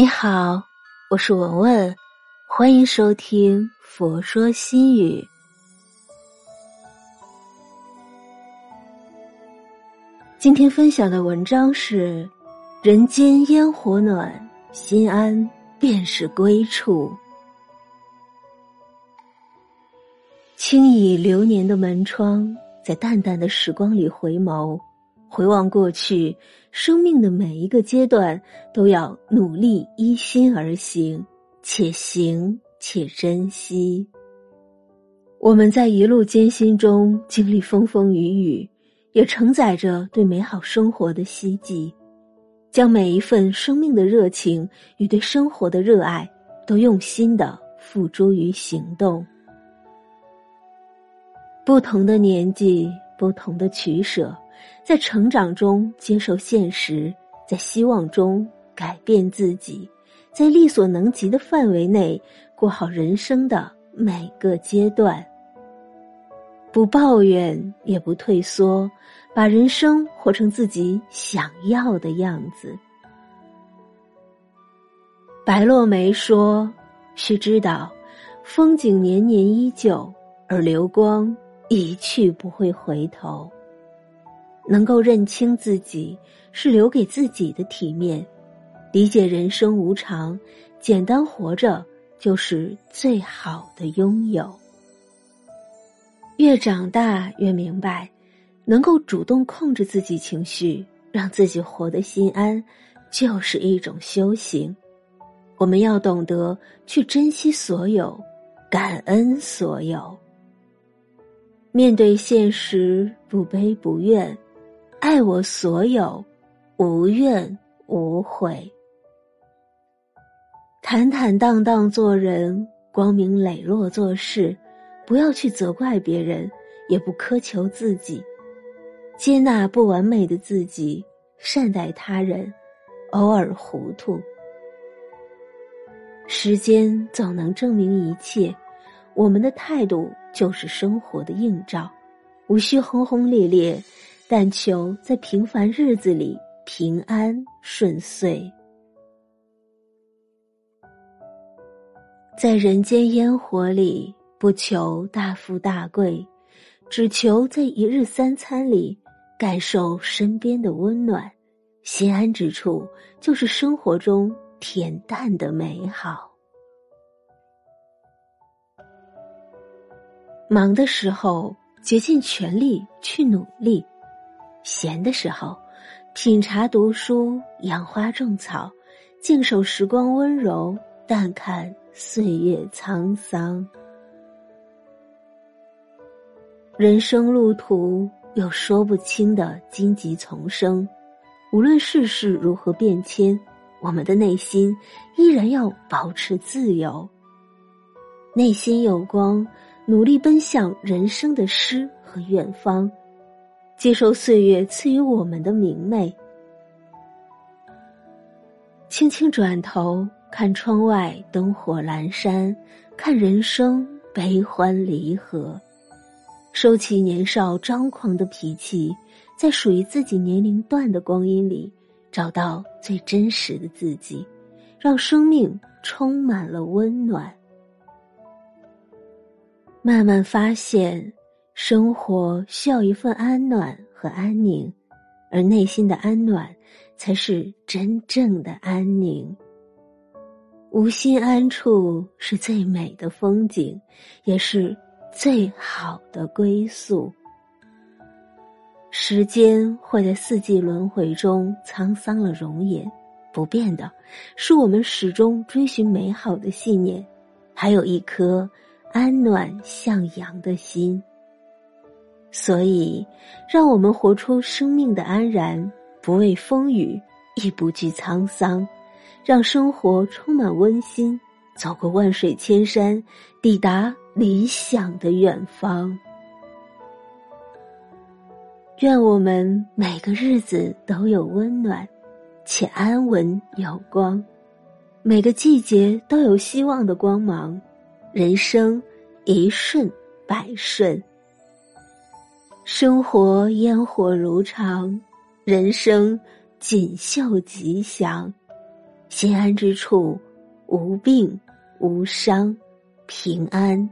你好，我是文文，欢迎收听《佛说心语》。今天分享的文章是：人间烟火暖，心安便是归处。轻倚流年的门窗，在淡淡的时光里回眸。回望过去，生命的每一个阶段都要努力依心而行，且行且珍惜。我们在一路艰辛中经历风风雨雨，也承载着对美好生活的希冀，将每一份生命的热情与对生活的热爱，都用心的付诸于行动。不同的年纪，不同的取舍。在成长中接受现实，在希望中改变自己，在力所能及的范围内过好人生的每个阶段。不抱怨，也不退缩，把人生活成自己想要的样子。白落梅说：“须知道，风景年年依旧，而流光一去不会回头。”能够认清自己，是留给自己的体面；理解人生无常，简单活着就是最好的拥有。越长大越明白，能够主动控制自己情绪，让自己活得心安，就是一种修行。我们要懂得去珍惜所有，感恩所有。面对现实，不悲不怨。爱我所有，无怨无悔。坦坦荡荡做人，光明磊落做事，不要去责怪别人，也不苛求自己，接纳不完美的自己，善待他人，偶尔糊涂。时间总能证明一切，我们的态度就是生活的映照，无需轰轰烈烈。但求在平凡日子里平安顺遂，在人间烟火里不求大富大贵，只求在一日三餐里感受身边的温暖，心安之处就是生活中恬淡的美好。忙的时候竭尽全力去努力。闲的时候，品茶读书，养花种草，静守时光温柔，淡看岁月沧桑。人生路途有说不清的荆棘丛生，无论世事如何变迁，我们的内心依然要保持自由。内心有光，努力奔向人生的诗和远方。接受岁月赐予我们的明媚，轻轻转头看窗外灯火阑珊，看人生悲欢离合，收起年少张狂的脾气，在属于自己年龄段的光阴里，找到最真实的自己，让生命充满了温暖。慢慢发现。生活需要一份安暖和安宁，而内心的安暖，才是真正的安宁。无心安处是最美的风景，也是最好的归宿。时间会在四季轮回中沧桑了容颜，不变的是我们始终追寻美好的信念，还有一颗安暖向阳的心。所以，让我们活出生命的安然，不畏风雨，亦不惧沧桑，让生活充满温馨，走过万水千山，抵达理想的远方。愿我们每个日子都有温暖，且安稳有光；每个季节都有希望的光芒，人生一顺百顺。生活烟火如常，人生锦绣吉祥。心安之处，无病无伤，平安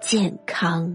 健康。